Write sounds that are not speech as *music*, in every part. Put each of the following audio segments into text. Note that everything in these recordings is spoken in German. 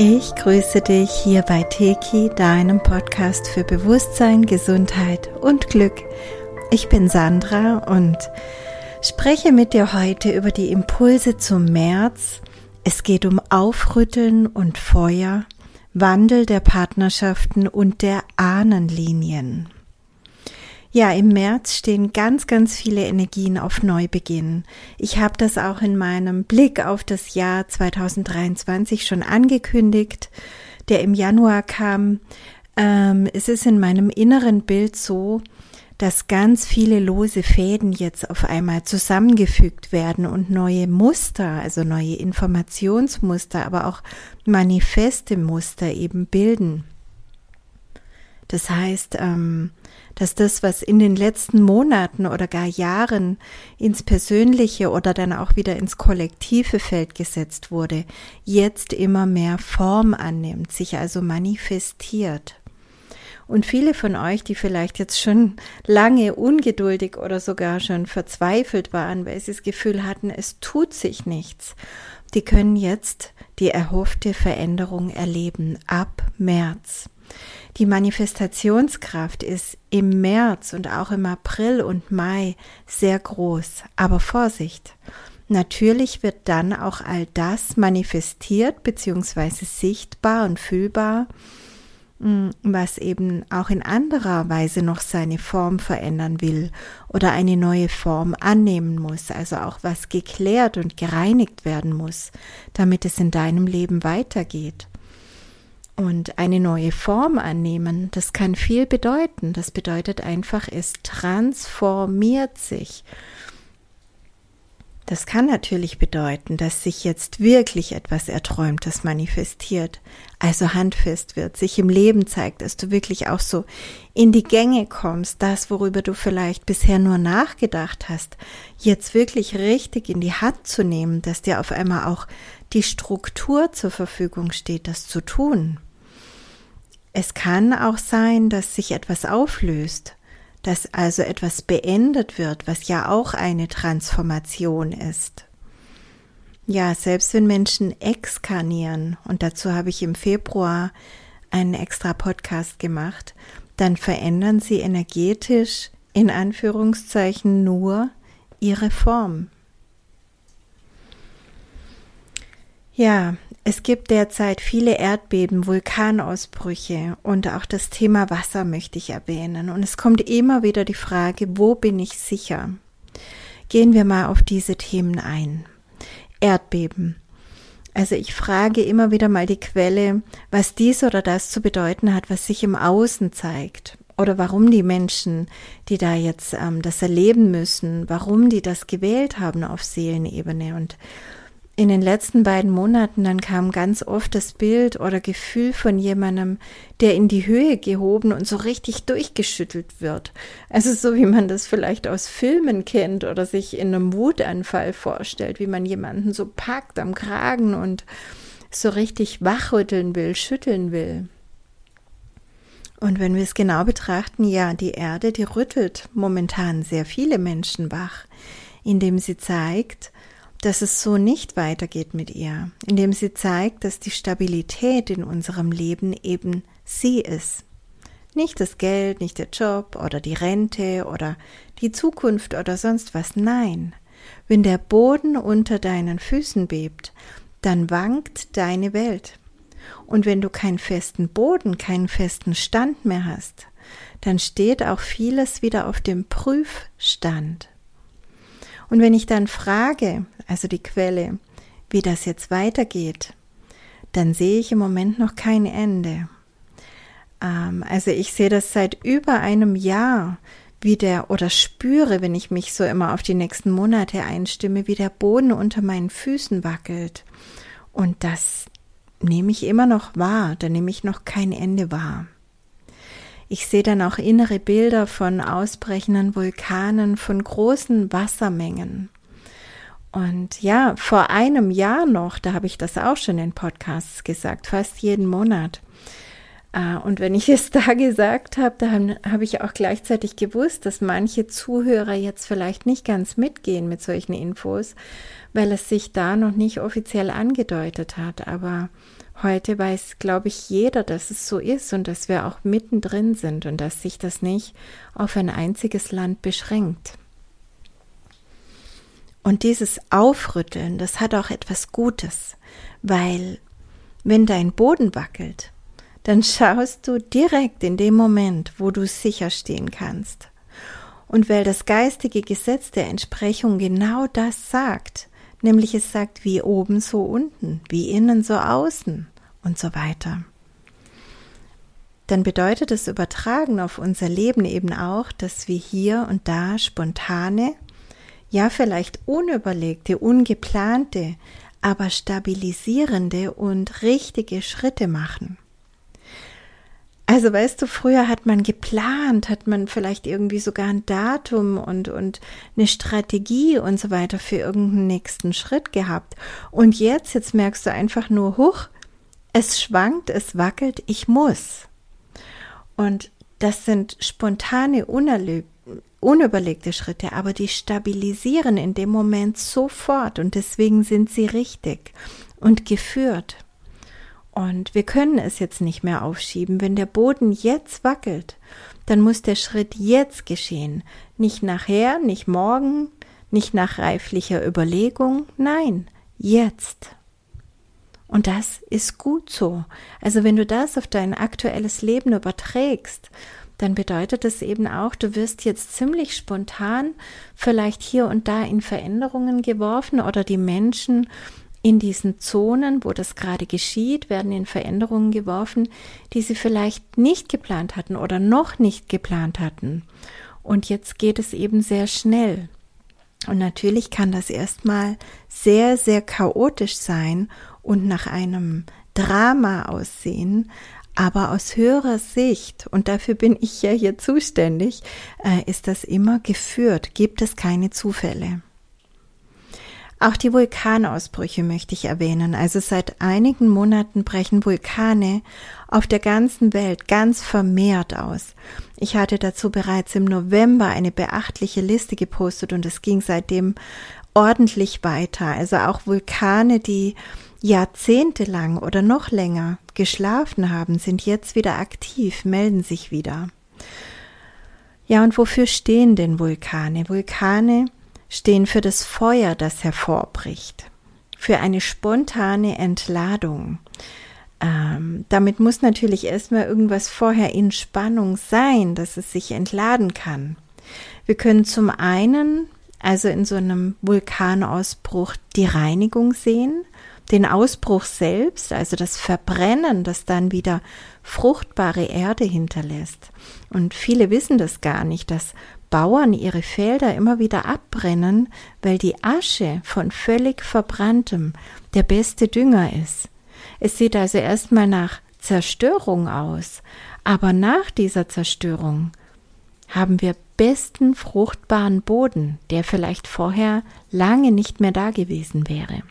Ich grüße dich hier bei Teki, deinem Podcast für Bewusstsein, Gesundheit und Glück. Ich bin Sandra und spreche mit dir heute über die Impulse zum März. Es geht um Aufrütteln und Feuer, Wandel der Partnerschaften und der Ahnenlinien. Ja, im März stehen ganz, ganz viele Energien auf Neubeginn. Ich habe das auch in meinem Blick auf das Jahr 2023 schon angekündigt, der im Januar kam. Ähm, es ist in meinem inneren Bild so, dass ganz viele lose Fäden jetzt auf einmal zusammengefügt werden und neue Muster, also neue Informationsmuster, aber auch manifeste Muster eben bilden. Das heißt, ähm, dass das, was in den letzten Monaten oder gar Jahren ins persönliche oder dann auch wieder ins kollektive Feld gesetzt wurde, jetzt immer mehr Form annimmt, sich also manifestiert. Und viele von euch, die vielleicht jetzt schon lange ungeduldig oder sogar schon verzweifelt waren, weil sie das Gefühl hatten, es tut sich nichts, die können jetzt die erhoffte Veränderung erleben ab März. Die Manifestationskraft ist im März und auch im April und Mai sehr groß. Aber Vorsicht! Natürlich wird dann auch all das manifestiert bzw. sichtbar und fühlbar, hm, was eben auch in anderer Weise noch seine Form verändern will oder eine neue Form annehmen muss, also auch was geklärt und gereinigt werden muss, damit es in deinem Leben weitergeht und eine neue Form annehmen, das kann viel bedeuten. Das bedeutet einfach, es transformiert sich. Das kann natürlich bedeuten, dass sich jetzt wirklich etwas Erträumtes manifestiert, also handfest wird, sich im Leben zeigt, dass du wirklich auch so in die Gänge kommst, das, worüber du vielleicht bisher nur nachgedacht hast, jetzt wirklich richtig in die Hand zu nehmen, dass dir auf einmal auch die Struktur zur Verfügung steht, das zu tun. Es kann auch sein, dass sich etwas auflöst, dass also etwas beendet wird, was ja auch eine Transformation ist. Ja, selbst wenn Menschen exkarnieren, und dazu habe ich im Februar einen extra Podcast gemacht, dann verändern sie energetisch in Anführungszeichen nur ihre Form. Ja, es gibt derzeit viele Erdbeben, Vulkanausbrüche und auch das Thema Wasser möchte ich erwähnen. Und es kommt immer wieder die Frage, wo bin ich sicher? Gehen wir mal auf diese Themen ein. Erdbeben. Also ich frage immer wieder mal die Quelle, was dies oder das zu bedeuten hat, was sich im Außen zeigt. Oder warum die Menschen, die da jetzt ähm, das erleben müssen, warum die das gewählt haben auf Seelenebene. Und in den letzten beiden Monaten, dann kam ganz oft das Bild oder Gefühl von jemandem, der in die Höhe gehoben und so richtig durchgeschüttelt wird. Also so wie man das vielleicht aus Filmen kennt oder sich in einem Wutanfall vorstellt, wie man jemanden so packt am Kragen und so richtig wachrütteln will, schütteln will. Und wenn wir es genau betrachten, ja, die Erde, die rüttelt momentan sehr viele Menschen wach, indem sie zeigt, dass es so nicht weitergeht mit ihr, indem sie zeigt, dass die Stabilität in unserem Leben eben sie ist. Nicht das Geld, nicht der Job oder die Rente oder die Zukunft oder sonst was. Nein. Wenn der Boden unter deinen Füßen bebt, dann wankt deine Welt. Und wenn du keinen festen Boden, keinen festen Stand mehr hast, dann steht auch vieles wieder auf dem Prüfstand. Und wenn ich dann frage, also die Quelle, wie das jetzt weitergeht, dann sehe ich im Moment noch kein Ende. Ähm, also ich sehe das seit über einem Jahr, wie der oder spüre, wenn ich mich so immer auf die nächsten Monate einstimme, wie der Boden unter meinen Füßen wackelt. Und das nehme ich immer noch wahr, da nehme ich noch kein Ende wahr. Ich sehe dann auch innere Bilder von ausbrechenden Vulkanen, von großen Wassermengen. Und ja, vor einem Jahr noch, da habe ich das auch schon in Podcasts gesagt, fast jeden Monat. Äh, und wenn ich es *laughs* da gesagt habe, dann habe ich auch gleichzeitig gewusst, dass manche Zuhörer jetzt vielleicht nicht ganz mitgehen mit solchen Infos, weil es sich da noch nicht offiziell angedeutet hat. Aber Heute weiß, glaube ich, jeder, dass es so ist und dass wir auch mittendrin sind und dass sich das nicht auf ein einziges Land beschränkt. Und dieses Aufrütteln, das hat auch etwas Gutes, weil wenn dein Boden wackelt, dann schaust du direkt in dem Moment, wo du sicher stehen kannst. Und weil das geistige Gesetz der Entsprechung genau das sagt, nämlich es sagt wie oben so unten, wie innen so außen und so weiter. Dann bedeutet es übertragen auf unser Leben eben auch, dass wir hier und da spontane, ja vielleicht unüberlegte, ungeplante, aber stabilisierende und richtige Schritte machen. Also weißt du, früher hat man geplant, hat man vielleicht irgendwie sogar ein Datum und, und eine Strategie und so weiter für irgendeinen nächsten Schritt gehabt. Und jetzt, jetzt merkst du einfach nur, huch, es schwankt, es wackelt, ich muss. Und das sind spontane, unüberlegte Schritte, aber die stabilisieren in dem Moment sofort und deswegen sind sie richtig und geführt. Und wir können es jetzt nicht mehr aufschieben. Wenn der Boden jetzt wackelt, dann muss der Schritt jetzt geschehen. Nicht nachher, nicht morgen, nicht nach reiflicher Überlegung. Nein, jetzt. Und das ist gut so. Also wenn du das auf dein aktuelles Leben überträgst, dann bedeutet es eben auch, du wirst jetzt ziemlich spontan vielleicht hier und da in Veränderungen geworfen oder die Menschen in diesen Zonen, wo das gerade geschieht, werden in Veränderungen geworfen, die sie vielleicht nicht geplant hatten oder noch nicht geplant hatten. Und jetzt geht es eben sehr schnell. Und natürlich kann das erstmal sehr, sehr chaotisch sein und nach einem Drama aussehen, aber aus höherer Sicht, und dafür bin ich ja hier zuständig, äh, ist das immer geführt, gibt es keine Zufälle. Auch die Vulkanausbrüche möchte ich erwähnen. Also seit einigen Monaten brechen Vulkane auf der ganzen Welt ganz vermehrt aus. Ich hatte dazu bereits im November eine beachtliche Liste gepostet und es ging seitdem ordentlich weiter. Also auch Vulkane, die jahrzehntelang oder noch länger geschlafen haben, sind jetzt wieder aktiv, melden sich wieder. Ja, und wofür stehen denn Vulkane? Vulkane stehen für das Feuer, das hervorbricht, für eine spontane Entladung. Ähm, damit muss natürlich erstmal irgendwas vorher in Spannung sein, dass es sich entladen kann. Wir können zum einen, also in so einem Vulkanausbruch, die Reinigung sehen, den Ausbruch selbst, also das Verbrennen, das dann wieder fruchtbare Erde hinterlässt. Und viele wissen das gar nicht, dass Bauern ihre Felder immer wieder abbrennen, weil die Asche von völlig verbranntem der beste Dünger ist. Es sieht also erstmal nach Zerstörung aus, aber nach dieser Zerstörung haben wir besten fruchtbaren Boden, der vielleicht vorher lange nicht mehr da gewesen wäre.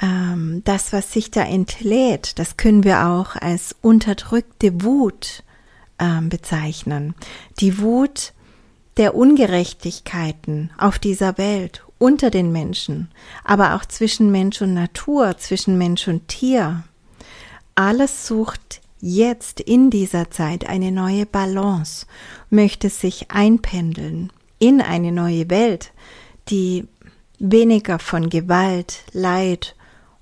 Ähm, das, was sich da entlädt, das können wir auch als unterdrückte Wut ähm, bezeichnen. Die Wut der Ungerechtigkeiten auf dieser Welt, unter den Menschen, aber auch zwischen Mensch und Natur, zwischen Mensch und Tier. Alles sucht jetzt in dieser Zeit eine neue Balance, möchte sich einpendeln in eine neue Welt, die weniger von Gewalt, Leid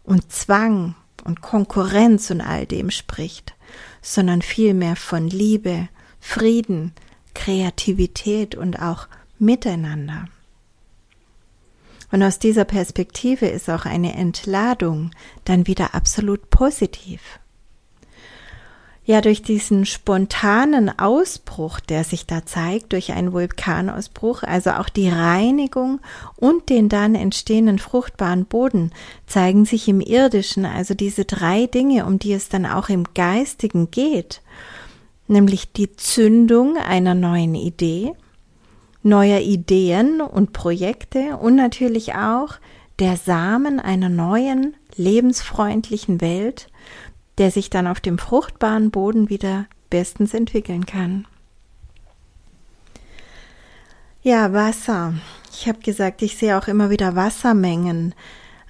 und Zwang und Konkurrenz und all dem spricht, sondern vielmehr von Liebe, Frieden, Kreativität und auch Miteinander. Und aus dieser Perspektive ist auch eine Entladung dann wieder absolut positiv ja durch diesen spontanen Ausbruch, der sich da zeigt, durch einen Vulkanausbruch, also auch die Reinigung und den dann entstehenden fruchtbaren Boden, zeigen sich im irdischen, also diese drei Dinge, um die es dann auch im geistigen geht, nämlich die Zündung einer neuen Idee, neuer Ideen und Projekte und natürlich auch der Samen einer neuen, lebensfreundlichen Welt, der sich dann auf dem fruchtbaren Boden wieder bestens entwickeln kann. Ja, Wasser. Ich habe gesagt, ich sehe auch immer wieder Wassermengen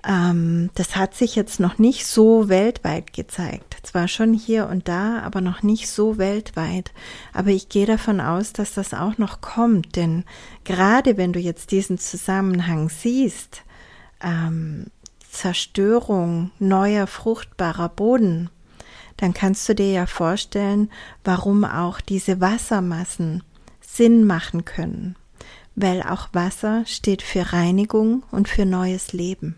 Ähm, das hat sich jetzt noch nicht so weltweit gezeigt. Zwar schon hier und da, aber noch nicht so weltweit. Aber ich gehe davon aus, dass das auch noch kommt, denn gerade wenn du jetzt diesen Zusammenhang siehst, ähm, Zerstörung neuer fruchtbarer Boden, dann kannst du dir ja vorstellen, warum auch diese Wassermassen Sinn machen können, weil auch Wasser steht für Reinigung und für neues Leben.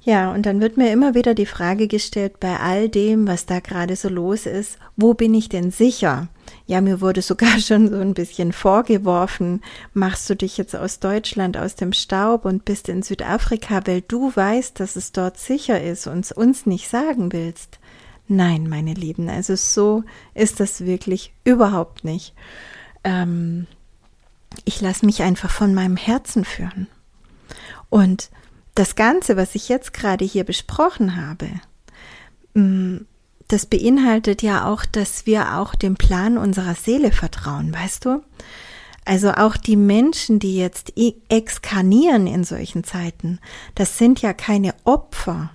Ja, und dann wird mir immer wieder die Frage gestellt, bei all dem, was da gerade so los ist, wo bin ich denn sicher? Ja, mir wurde sogar *laughs* schon so ein bisschen vorgeworfen, machst du dich jetzt aus Deutschland aus dem Staub und bist in Südafrika, weil du weißt, dass es dort sicher ist und uns nicht sagen willst. Nein, meine Lieben, also so ist das wirklich überhaupt nicht. Ähm, ich lasse mich einfach von meinem Herzen führen. Und das Ganze, was ich jetzt gerade hier besprochen habe, mm, das beinhaltet ja auch, dass wir auch dem Plan unserer Seele vertrauen, weißt du? Also auch die Menschen, die jetzt exkarnieren in solchen Zeiten, das sind ja keine Opfer.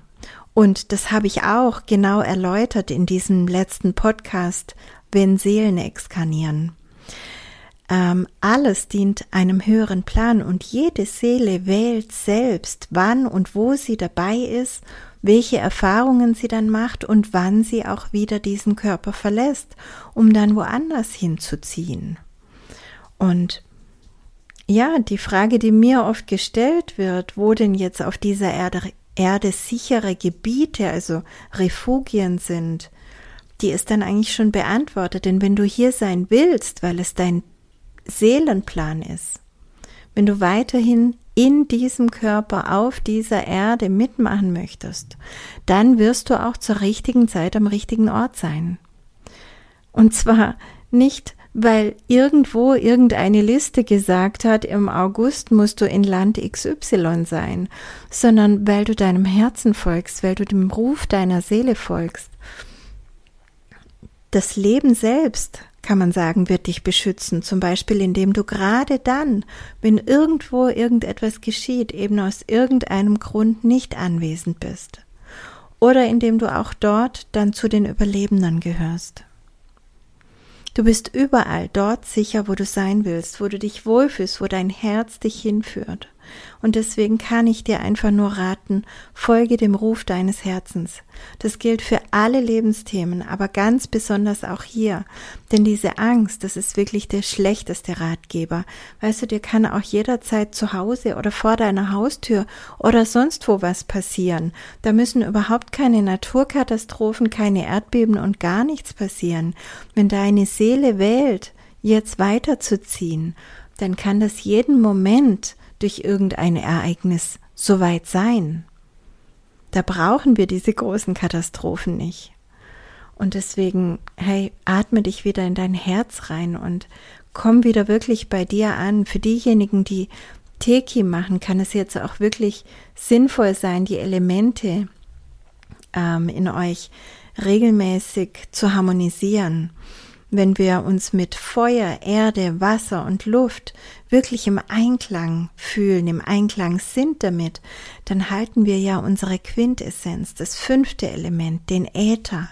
Und das habe ich auch genau erläutert in diesem letzten Podcast, wenn Seelen exkarnieren. Ähm, alles dient einem höheren Plan und jede Seele wählt selbst, wann und wo sie dabei ist, welche Erfahrungen sie dann macht und wann sie auch wieder diesen Körper verlässt, um dann woanders hinzuziehen. Und ja, die Frage, die mir oft gestellt wird, wo denn jetzt auf dieser Erde, Erde sichere Gebiete, also Refugien sind, die ist dann eigentlich schon beantwortet. Denn wenn du hier sein willst, weil es dein Seelenplan ist, wenn du weiterhin in diesem Körper auf dieser Erde mitmachen möchtest, dann wirst du auch zur richtigen Zeit am richtigen Ort sein. Und zwar nicht, weil irgendwo irgendeine Liste gesagt hat, im August musst du in Land XY sein, sondern weil du deinem Herzen folgst, weil du dem Ruf deiner Seele folgst. Das Leben selbst kann man sagen, wird dich beschützen, zum Beispiel indem du gerade dann, wenn irgendwo irgendetwas geschieht, eben aus irgendeinem Grund nicht anwesend bist. Oder indem du auch dort dann zu den Überlebenden gehörst. Du bist überall dort sicher, wo du sein willst, wo du dich wohlfühlst, wo dein Herz dich hinführt. Und deswegen kann ich dir einfach nur raten, folge dem Ruf deines Herzens. Das gilt für alle Lebensthemen, aber ganz besonders auch hier. Denn diese Angst, das ist wirklich der schlechteste Ratgeber. Weißt du, dir kann auch jederzeit zu Hause oder vor deiner Haustür oder sonst wo was passieren. Da müssen überhaupt keine Naturkatastrophen, keine Erdbeben und gar nichts passieren. Wenn deine Seele wählt, jetzt weiterzuziehen, dann kann das jeden Moment durch irgendein Ereignis so weit sein. Da brauchen wir diese großen Katastrophen nicht. Und deswegen, hey, atme dich wieder in dein Herz rein und komm wieder wirklich bei dir an. Für diejenigen, die Teki machen, kann es jetzt auch wirklich sinnvoll sein, die Elemente ähm, in euch regelmäßig zu harmonisieren wenn wir uns mit Feuer, Erde, Wasser und Luft wirklich im Einklang fühlen, im Einklang sind damit, dann halten wir ja unsere Quintessenz, das fünfte Element, den Äther,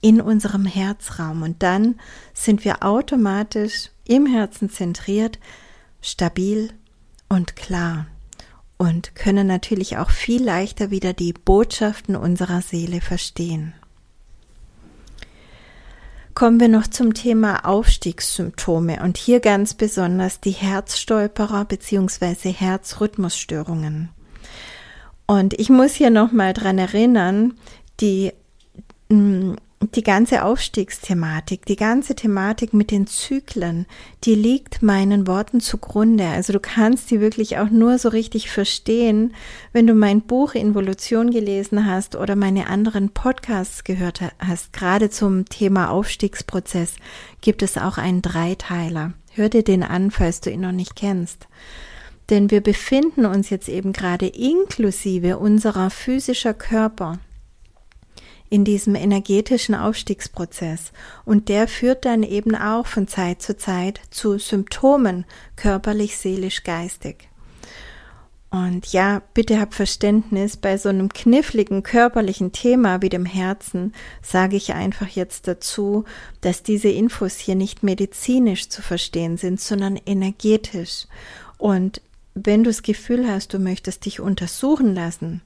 in unserem Herzraum und dann sind wir automatisch im Herzen zentriert, stabil und klar und können natürlich auch viel leichter wieder die Botschaften unserer Seele verstehen. Kommen wir noch zum Thema Aufstiegssymptome und hier ganz besonders die Herzstolperer bzw. Herzrhythmusstörungen. Und ich muss hier nochmal dran erinnern, die mm, die ganze Aufstiegsthematik, die ganze Thematik mit den Zyklen, die liegt meinen Worten zugrunde. Also du kannst die wirklich auch nur so richtig verstehen, wenn du mein Buch Involution gelesen hast oder meine anderen Podcasts gehört hast. Gerade zum Thema Aufstiegsprozess gibt es auch einen Dreiteiler. Hör dir den an, falls du ihn noch nicht kennst. Denn wir befinden uns jetzt eben gerade inklusive unserer physischer Körper in diesem energetischen Aufstiegsprozess und der führt dann eben auch von Zeit zu Zeit zu Symptomen körperlich, seelisch, geistig. Und ja, bitte hab Verständnis, bei so einem kniffligen körperlichen Thema wie dem Herzen sage ich einfach jetzt dazu, dass diese Infos hier nicht medizinisch zu verstehen sind, sondern energetisch. Und wenn du das Gefühl hast, du möchtest dich untersuchen lassen,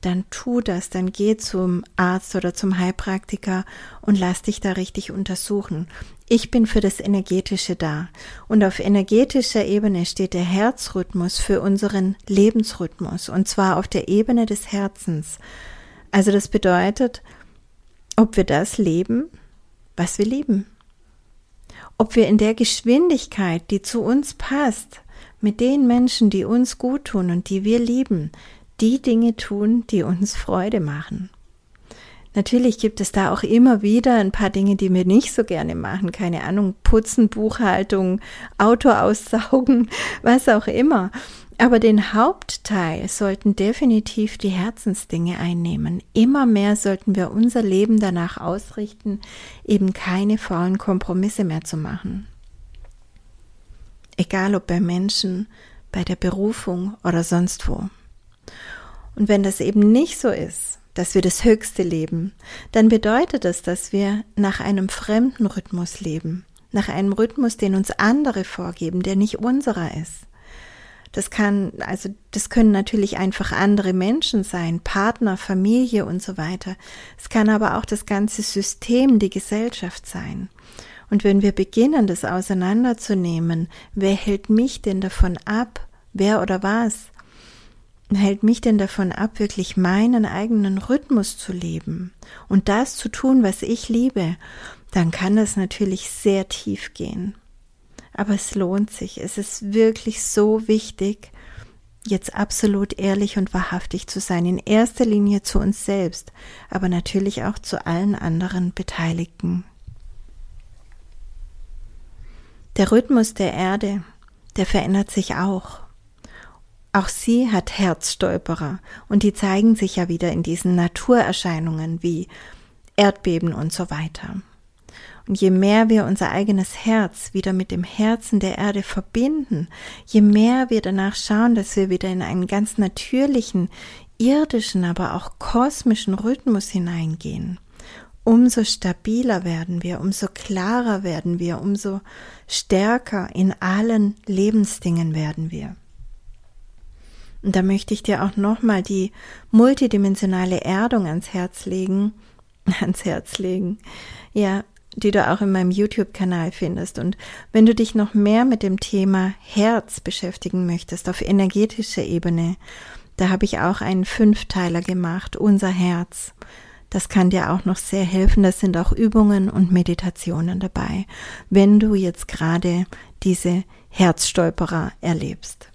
dann tu das, dann geh zum Arzt oder zum Heilpraktiker und lass dich da richtig untersuchen. Ich bin für das Energetische da. Und auf energetischer Ebene steht der Herzrhythmus für unseren Lebensrhythmus. Und zwar auf der Ebene des Herzens. Also das bedeutet, ob wir das leben, was wir lieben. Ob wir in der Geschwindigkeit, die zu uns passt, mit den Menschen, die uns gut tun und die wir lieben, die Dinge tun, die uns Freude machen. Natürlich gibt es da auch immer wieder ein paar Dinge, die wir nicht so gerne machen. Keine Ahnung, putzen, Buchhaltung, Auto aussaugen, *laughs* was auch immer. Aber den Hauptteil sollten definitiv die Herzensdinge einnehmen. Immer mehr sollten wir unser Leben danach ausrichten, eben keine faulen Kompromisse mehr zu machen. Egal ob bei Menschen, bei der Berufung oder sonst wo. Und wenn das eben nicht so ist, dass wir das Höchste leben, dann bedeutet das, dass wir nach einem fremden Rhythmus leben, nach einem Rhythmus, den uns andere vorgeben, der nicht unserer ist. Das kann, also, das können natürlich einfach andere Menschen sein, Partner, Familie und so weiter. Es kann aber auch das ganze System, die Gesellschaft sein. Und wenn wir beginnen, das auseinanderzunehmen, wer hält mich denn davon ab, wer oder was, hält mich denn davon ab, wirklich meinen eigenen Rhythmus zu leben und das zu tun, was ich liebe, dann kann das natürlich sehr tief gehen. Aber es lohnt sich. Es ist wirklich so wichtig, jetzt absolut ehrlich und wahrhaftig zu sein. In erster Linie zu uns selbst, aber natürlich auch zu allen anderen Beteiligten. Der Rhythmus der Erde, der verändert sich auch. Auch sie hat Herzstolperer und die zeigen sich ja wieder in diesen Naturerscheinungen wie Erdbeben und so weiter. Und je mehr wir unser eigenes Herz wieder mit dem Herzen der Erde verbinden, je mehr wir danach schauen, dass wir wieder in einen ganz natürlichen, irdischen, aber auch kosmischen Rhythmus hineingehen, umso stabiler werden wir, umso klarer werden wir, umso stärker in allen Lebensdingen werden wir. Und da möchte ich dir auch nochmal die multidimensionale Erdung ans Herz legen, *laughs* ans Herz legen, ja, die du auch in meinem YouTube-Kanal findest. Und wenn du dich noch mehr mit dem Thema Herz beschäftigen möchtest, auf energetischer Ebene, da habe ich auch einen Fünfteiler gemacht, unser Herz. Das kann dir auch noch sehr helfen. Das sind auch Übungen und Meditationen dabei, wenn du jetzt gerade diese Herzstolperer erlebst.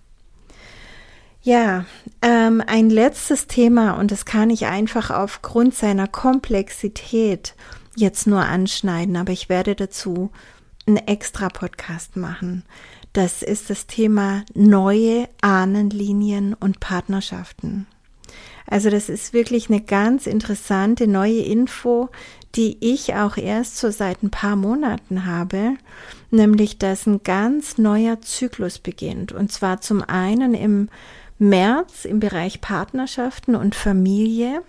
Ja, ähm, ein letztes Thema und das kann ich einfach aufgrund seiner Komplexität jetzt nur anschneiden, aber ich werde dazu einen extra Podcast machen. Das ist das Thema neue Ahnenlinien und Partnerschaften. Also das ist wirklich eine ganz interessante neue Info, die ich auch erst so seit ein paar Monaten habe, nämlich dass ein ganz neuer Zyklus beginnt. Und zwar zum einen im März im Bereich Partnerschaften und Familie,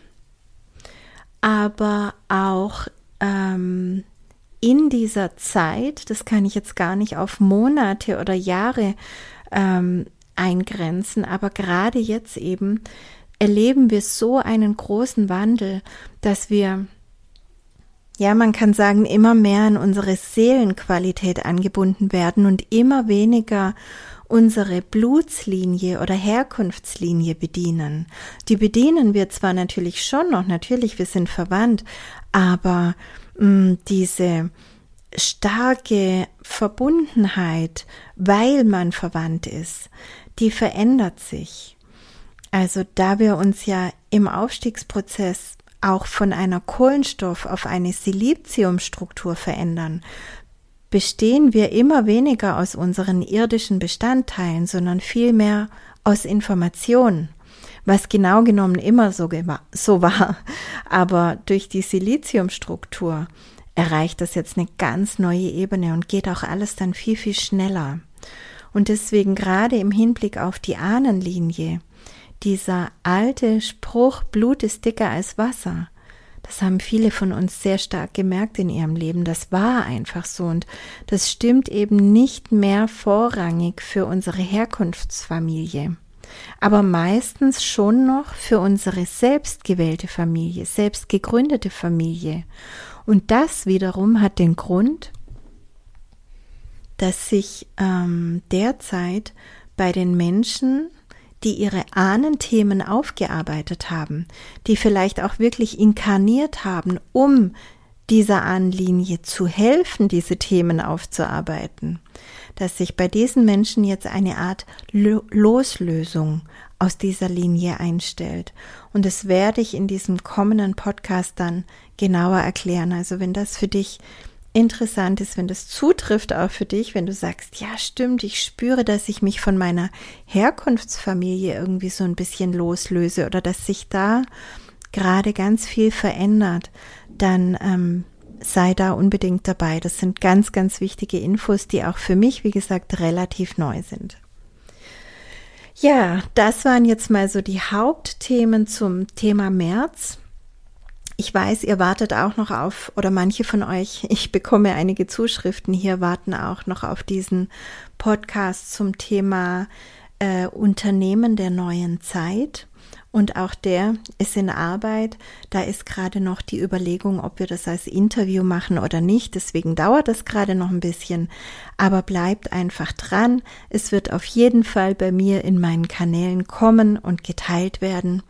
aber auch ähm, in dieser Zeit, das kann ich jetzt gar nicht auf Monate oder Jahre ähm, eingrenzen, aber gerade jetzt eben erleben wir so einen großen Wandel, dass wir ja, man kann sagen, immer mehr an unsere Seelenqualität angebunden werden und immer weniger unsere Blutslinie oder Herkunftslinie bedienen. Die bedienen wir zwar natürlich schon noch, natürlich, wir sind verwandt, aber mh, mm, diese starke Verbundenheit, weil man verwandt ist, die verändert sich. Also da wir uns ja im Aufstiegsprozess auch von einer Kohlenstoff auf eine Siliziumstruktur verändern, bestehen wir immer weniger aus unseren irdischen Bestandteilen, sondern vielmehr aus Informationen, was genau genommen immer so, so war. Aber durch die Siliziumstruktur erreicht das jetzt eine ganz neue Ebene und geht auch alles dann viel, viel schneller. Und deswegen gerade im Hinblick auf die Ahnenlinie dieser alte Spruch, Blut ist dicker als Wasser, das haben viele von uns sehr stark gemerkt in ihrem Leben. Das war einfach so und das stimmt eben nicht mehr vorrangig für unsere Herkunftsfamilie, aber meistens schon noch für unsere selbstgewählte Familie, selbst gegründete Familie. Und das wiederum hat den Grund, dass sich ähm, derzeit bei den Menschen die ihre Ahnenthemen aufgearbeitet haben, die vielleicht auch wirklich inkarniert haben, um dieser Ahnenlinie zu helfen, diese Themen aufzuarbeiten, dass sich bei diesen Menschen jetzt eine Art Loslösung aus dieser Linie einstellt. Und das werde ich in diesem kommenden Podcast dann genauer erklären. Also wenn das für dich interessant ist, wenn das zutrifft auch für dich, wenn du sagst, ja stimmt, ich spüre, dass ich mich von meiner Herkunftsfamilie irgendwie so ein bisschen loslöse oder dass sich da gerade ganz viel verändert, dann ähm, sei da unbedingt dabei. Das sind ganz, ganz wichtige Infos, die auch für mich, wie gesagt, relativ neu sind. Ja, das waren jetzt mal so die Hauptthemen zum Thema März. Ich weiß, ihr wartet auch noch auf, oder manche von euch, *laughs* ich bekomme einige Zuschriften hier, warten auch noch auf diesen Podcast zum Thema äh, Unternehmen der neuen Zeit. Und auch der ist in Arbeit. Da ist gerade noch die Überlegung, ob wir das als Interview machen oder nicht. Deswegen dauert das gerade noch ein bisschen. Aber bleibt einfach dran. Es wird auf jeden Fall bei mir in meinen Kanälen kommen und geteilt werden.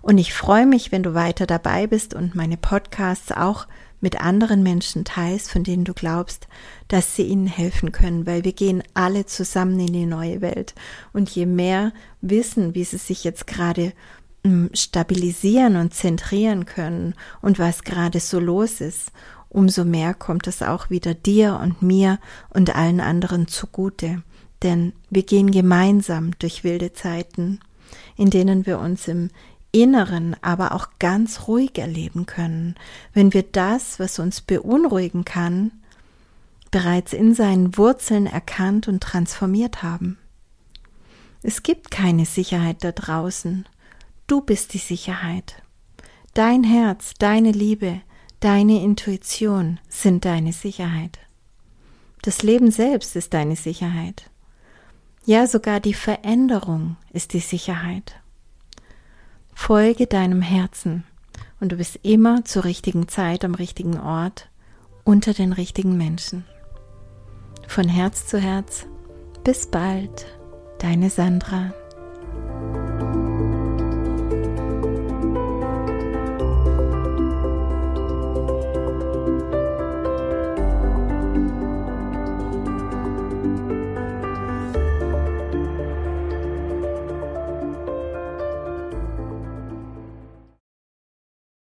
Und ich freue mich, wenn du weiter dabei bist und meine Podcasts auch mit anderen Menschen teilst, von denen du glaubst, dass sie ihnen helfen können, weil wir gehen alle zusammen in die neue Welt. Und je mehr wissen, wie sie sich jetzt gerade stabilisieren und zentrieren können und was gerade so los ist, umso mehr kommt es auch wieder dir und mir und allen anderen zugute. Denn wir gehen gemeinsam durch wilde Zeiten, in denen wir uns im Inneren aber auch ganz ruhig erleben können, wenn wir das, was uns beunruhigen kann, bereits in seinen Wurzeln erkannt und transformiert haben. Es gibt keine Sicherheit da draußen. Du bist die Sicherheit. Dein Herz, deine Liebe, deine Intuition sind deine Sicherheit. Das Leben selbst ist deine Sicherheit. Ja, sogar die Veränderung ist die Sicherheit. Folge deinem Herzen und du bist immer zur richtigen Zeit am richtigen Ort unter den richtigen Menschen. Von Herz zu Herz, bis bald, deine Sandra.